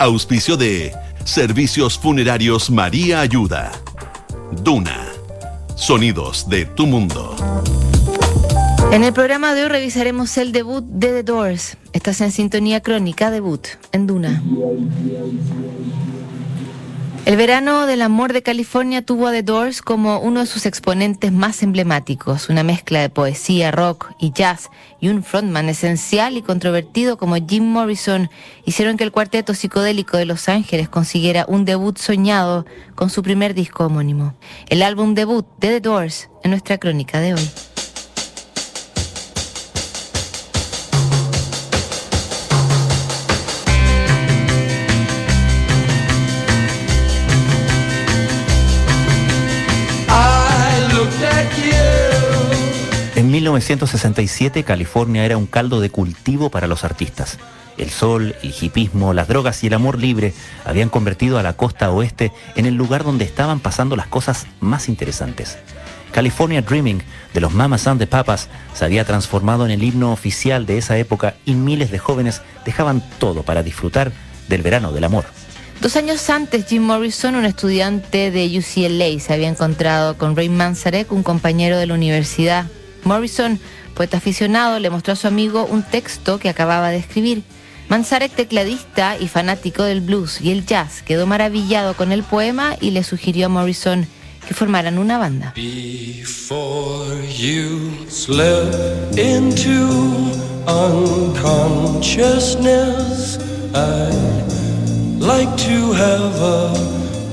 Auspicio de Servicios Funerarios María Ayuda. Duna. Sonidos de tu mundo. En el programa de hoy revisaremos el debut de The Doors. Estás en sintonía crónica debut en Duna. El verano del amor de California tuvo a The Doors como uno de sus exponentes más emblemáticos, una mezcla de poesía, rock y jazz y un frontman esencial y controvertido como Jim Morrison hicieron que el cuarteto psicodélico de Los Ángeles consiguiera un debut soñado con su primer disco homónimo, el álbum debut de The Doors en nuestra crónica de hoy. 1967 California era un caldo de cultivo para los artistas. El sol, el hipismo, las drogas y el amor libre habían convertido a la costa oeste en el lugar donde estaban pasando las cosas más interesantes. California Dreaming de los Mamas and the Papas se había transformado en el himno oficial de esa época y miles de jóvenes dejaban todo para disfrutar del verano del amor. Dos años antes, Jim Morrison, un estudiante de UCLA, se había encontrado con Ray Manzarek, un compañero de la universidad Morrison, poeta aficionado, le mostró a su amigo un texto que acababa de escribir. Manzarek, tecladista y fanático del blues y el jazz, quedó maravillado con el poema y le sugirió a Morrison que formaran una banda. Before you slip into unconsciousness, I'd like to have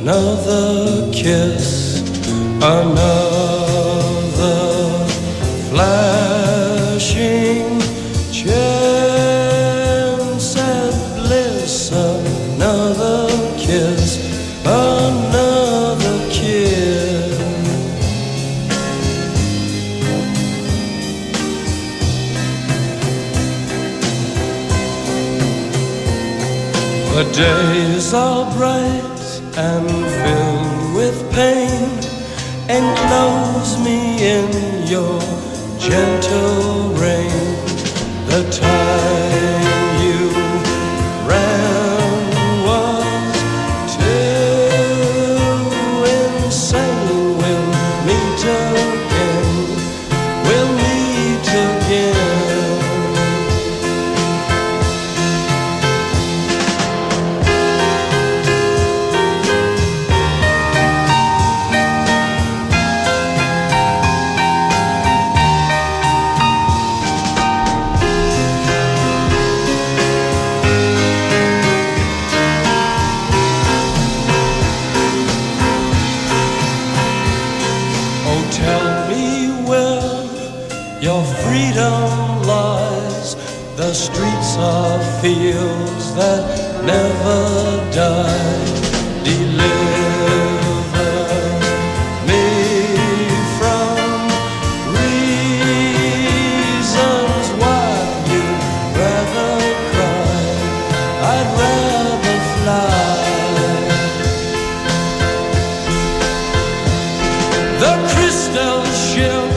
another kiss, another days are bright and filled with pain. Enclose me in your gentle rain, the time. still shift.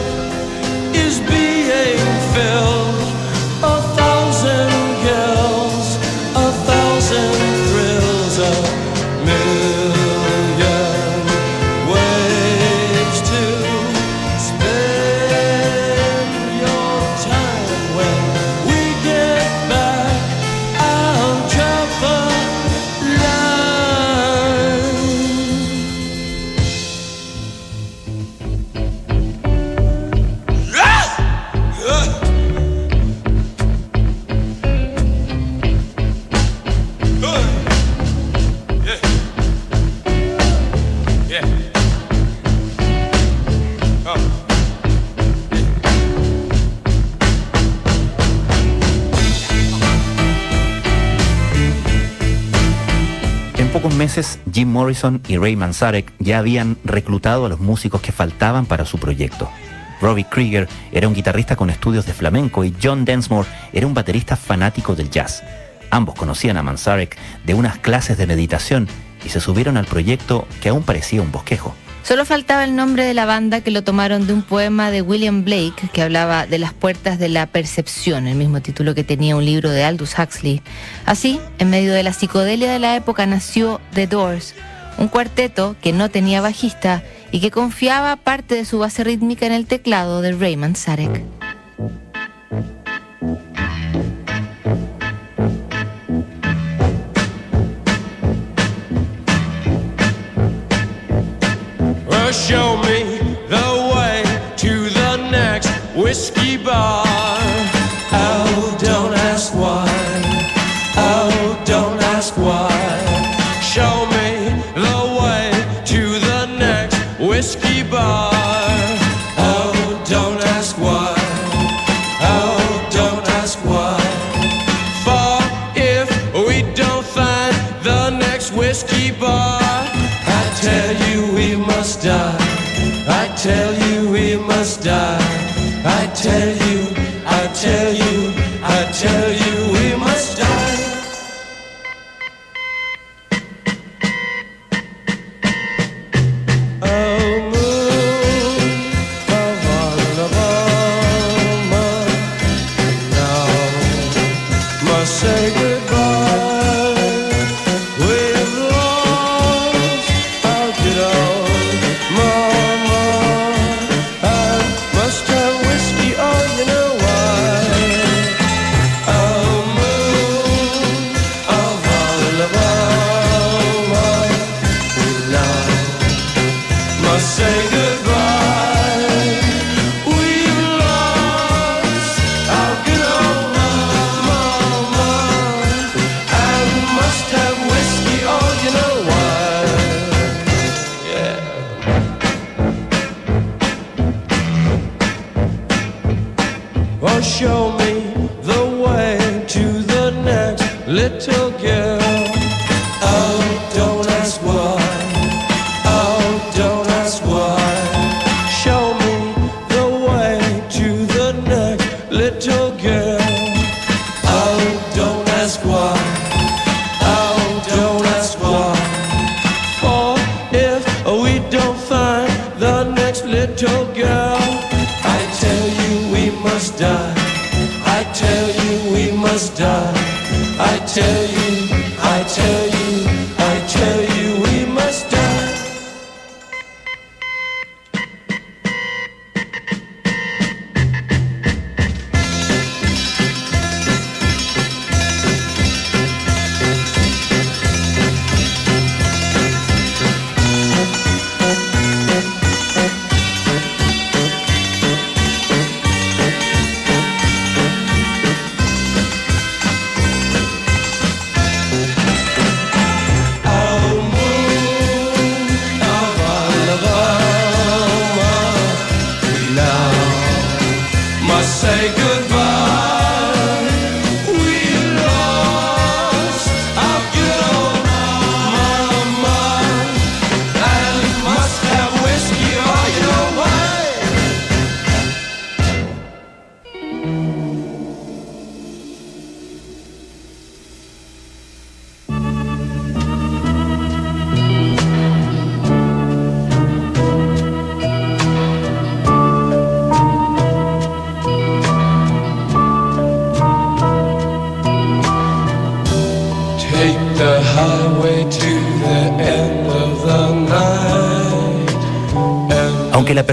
Meses, Jim Morrison y Ray Manzarek ya habían reclutado a los músicos que faltaban para su proyecto. Robbie Krieger era un guitarrista con estudios de flamenco y John Densmore era un baterista fanático del jazz. Ambos conocían a Manzarek de unas clases de meditación y se subieron al proyecto que aún parecía un bosquejo. Solo faltaba el nombre de la banda que lo tomaron de un poema de William Blake que hablaba de las puertas de la percepción, el mismo título que tenía un libro de Aldous Huxley. Así, en medio de la psicodelia de la época nació The Doors, un cuarteto que no tenía bajista y que confiaba parte de su base rítmica en el teclado de Raymond Sarek.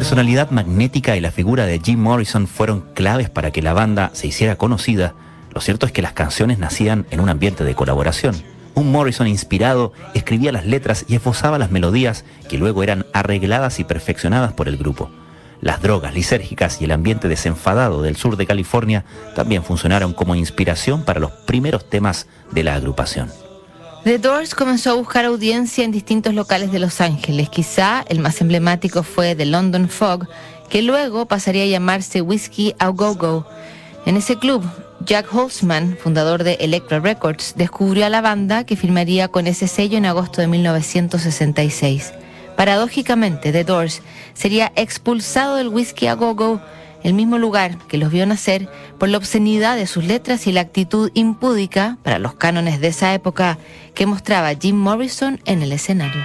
Personalidad magnética y la figura de Jim Morrison fueron claves para que la banda se hiciera conocida, lo cierto es que las canciones nacían en un ambiente de colaboración. Un Morrison inspirado escribía las letras y esbozaba las melodías que luego eran arregladas y perfeccionadas por el grupo. Las drogas lisérgicas y el ambiente desenfadado del sur de California también funcionaron como inspiración para los primeros temas de la agrupación. The Doors comenzó a buscar audiencia en distintos locales de Los Ángeles. Quizá el más emblemático fue The London Fog, que luego pasaría a llamarse Whiskey A Go Go. En ese club, Jack Holzman, fundador de Electra Records, descubrió a la banda que firmaría con ese sello en agosto de 1966. Paradójicamente, The Doors sería expulsado del Whiskey a Go Go, el mismo lugar que los vio nacer, por la obscenidad de sus letras y la actitud impúdica, para los cánones de esa época, que mostraba Jim Morrison en el escenario.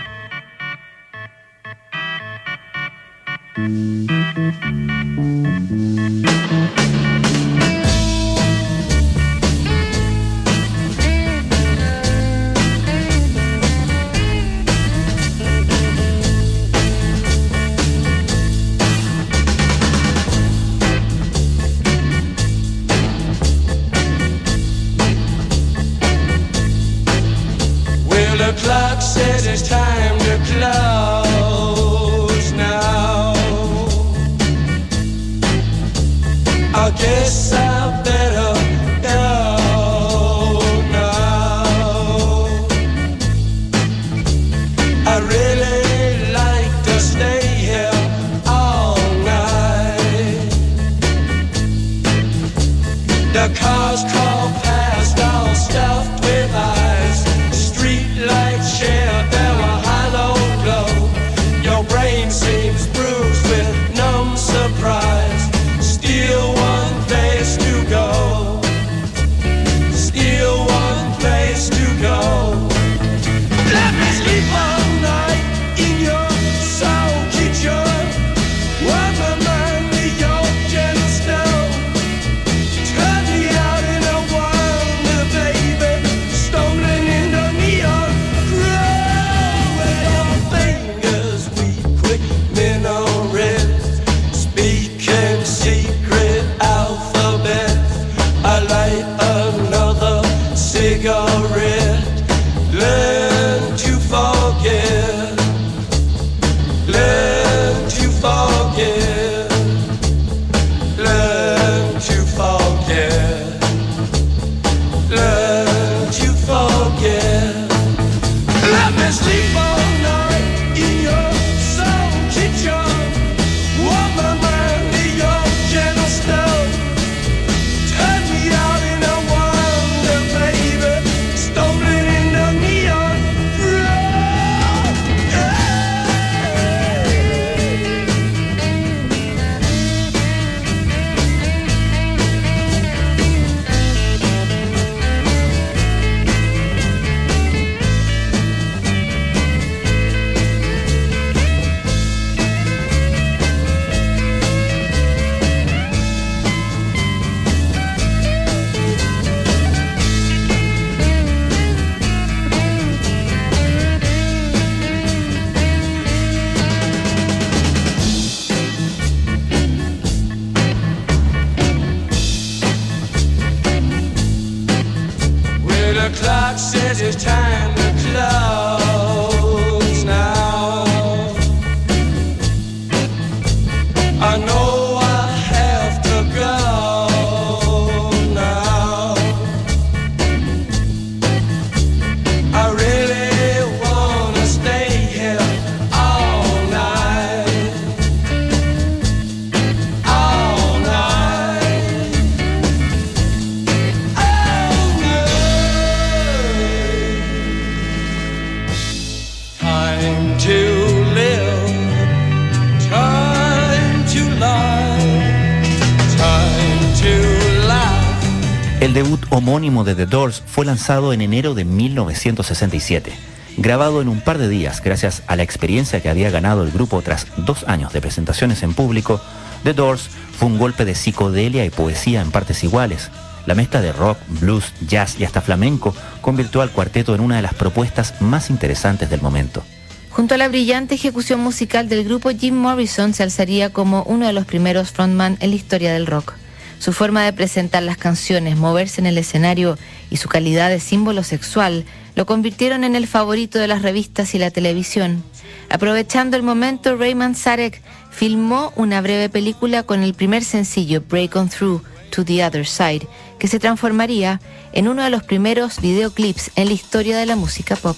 El debut homónimo de The Doors fue lanzado en enero de 1967. Grabado en un par de días gracias a la experiencia que había ganado el grupo tras dos años de presentaciones en público, The Doors fue un golpe de psicodelia y poesía en partes iguales. La mezcla de rock, blues, jazz y hasta flamenco convirtió al cuarteto en una de las propuestas más interesantes del momento. Junto a la brillante ejecución musical del grupo, Jim Morrison se alzaría como uno de los primeros frontman en la historia del rock. Su forma de presentar las canciones, moverse en el escenario y su calidad de símbolo sexual lo convirtieron en el favorito de las revistas y la televisión. Aprovechando el momento, Raymond Sarek filmó una breve película con el primer sencillo, Break On Through to the Other Side, que se transformaría en uno de los primeros videoclips en la historia de la música pop.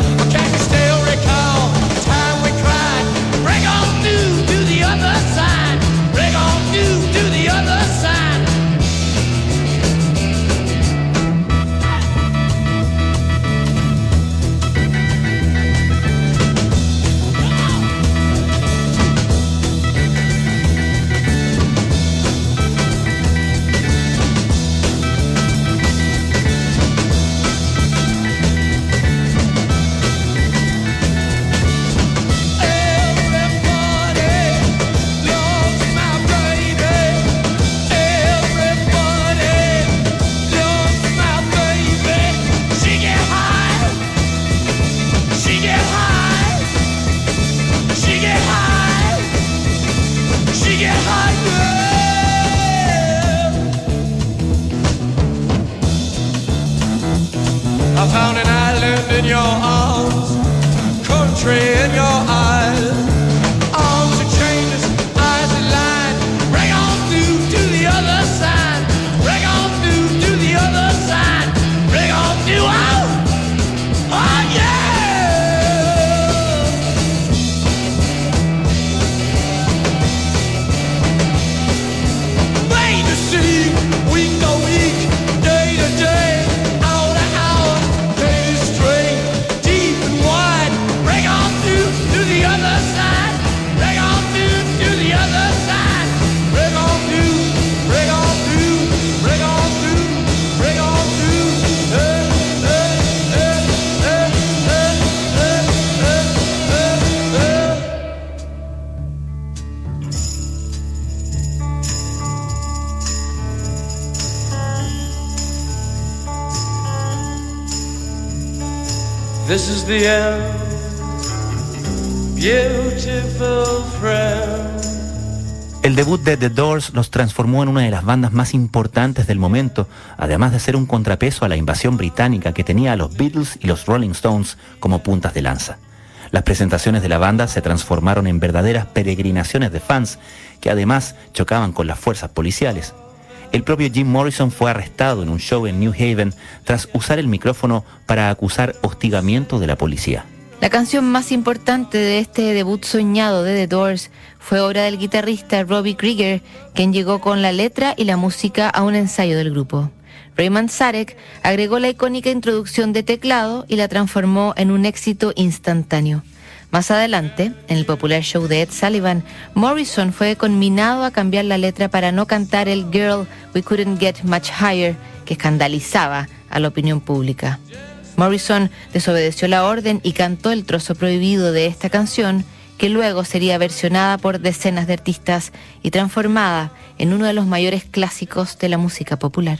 In your arms country in your eyes. This is the end, beautiful. El debut de The Doors los transformó en una de las bandas más importantes del momento, además de ser un contrapeso a la invasión británica que tenía a los Beatles y los Rolling Stones como puntas de lanza. Las presentaciones de la banda se transformaron en verdaderas peregrinaciones de fans que además chocaban con las fuerzas policiales. El propio Jim Morrison fue arrestado en un show en New Haven tras usar el micrófono para acusar hostigamiento de la policía. La canción más importante de este debut soñado de The Doors fue obra del guitarrista Robbie Krieger, quien llegó con la letra y la música a un ensayo del grupo. Raymond Sarek agregó la icónica introducción de teclado y la transformó en un éxito instantáneo. Más adelante, en el popular show de Ed Sullivan, Morrison fue conminado a cambiar la letra para no cantar el Girl We Couldn't Get Much Higher, que escandalizaba a la opinión pública. Morrison desobedeció la orden y cantó el trozo prohibido de esta canción, que luego sería versionada por decenas de artistas y transformada en uno de los mayores clásicos de la música popular.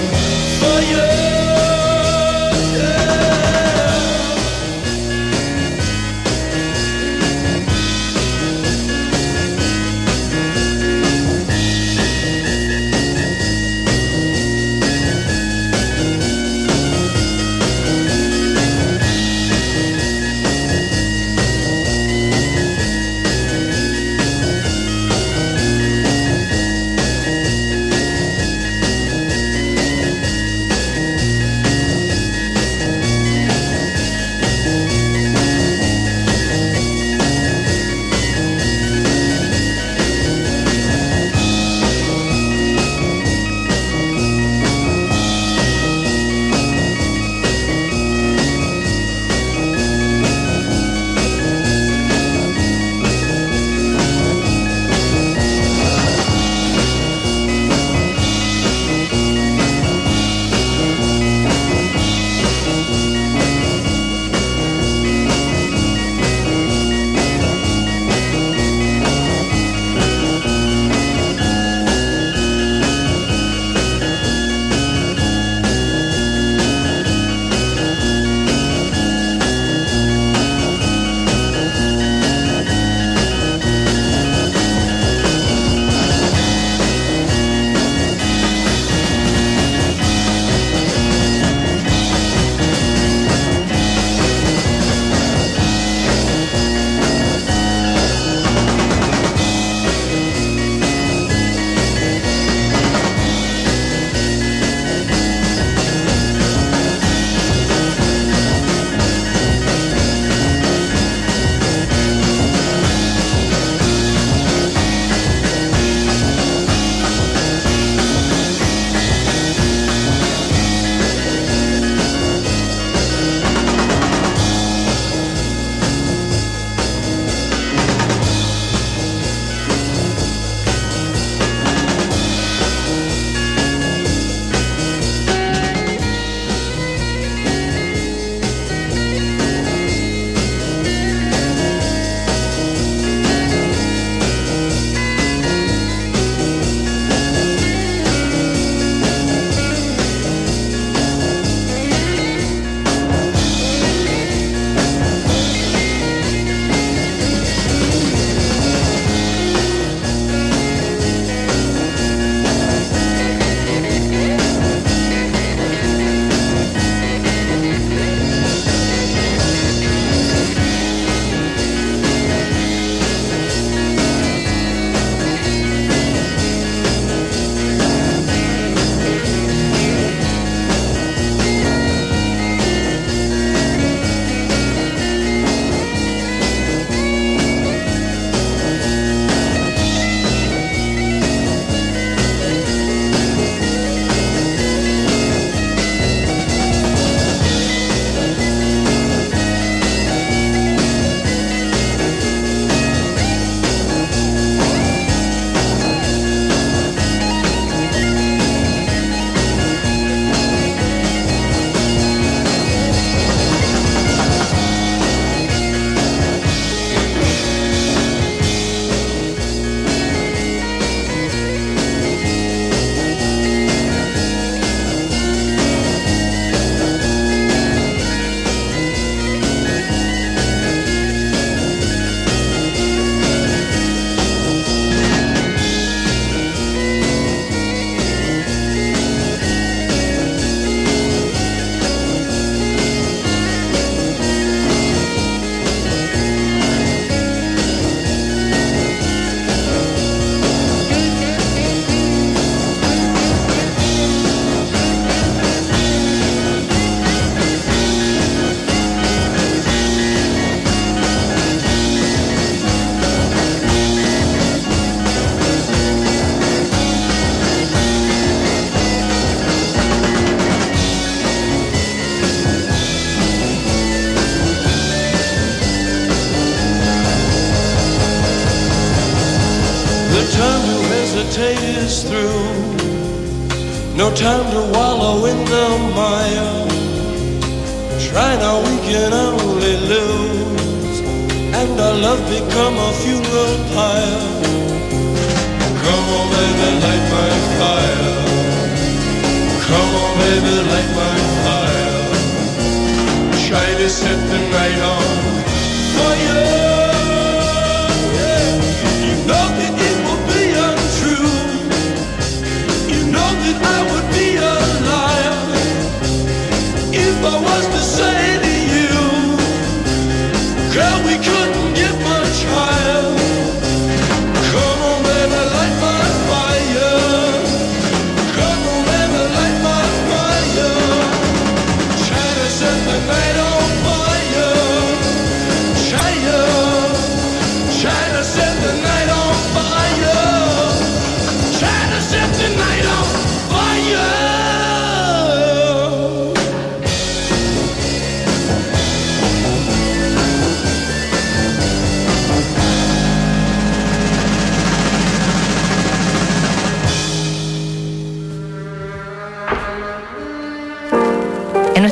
set the night on fire.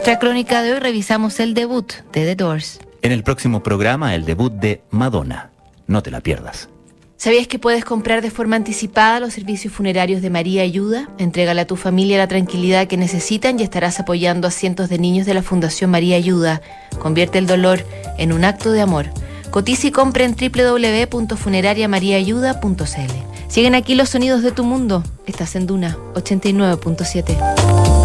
Nuestra crónica de hoy revisamos el debut de The Doors. En el próximo programa, el debut de Madonna. No te la pierdas. ¿Sabías que puedes comprar de forma anticipada los servicios funerarios de María Ayuda? Entrégale a tu familia la tranquilidad que necesitan y estarás apoyando a cientos de niños de la Fundación María Ayuda. Convierte el dolor en un acto de amor. Cotiza y compra en www.funerariamariaayuda.cl. Siguen aquí los sonidos de tu mundo. Estás en Duna 89.7.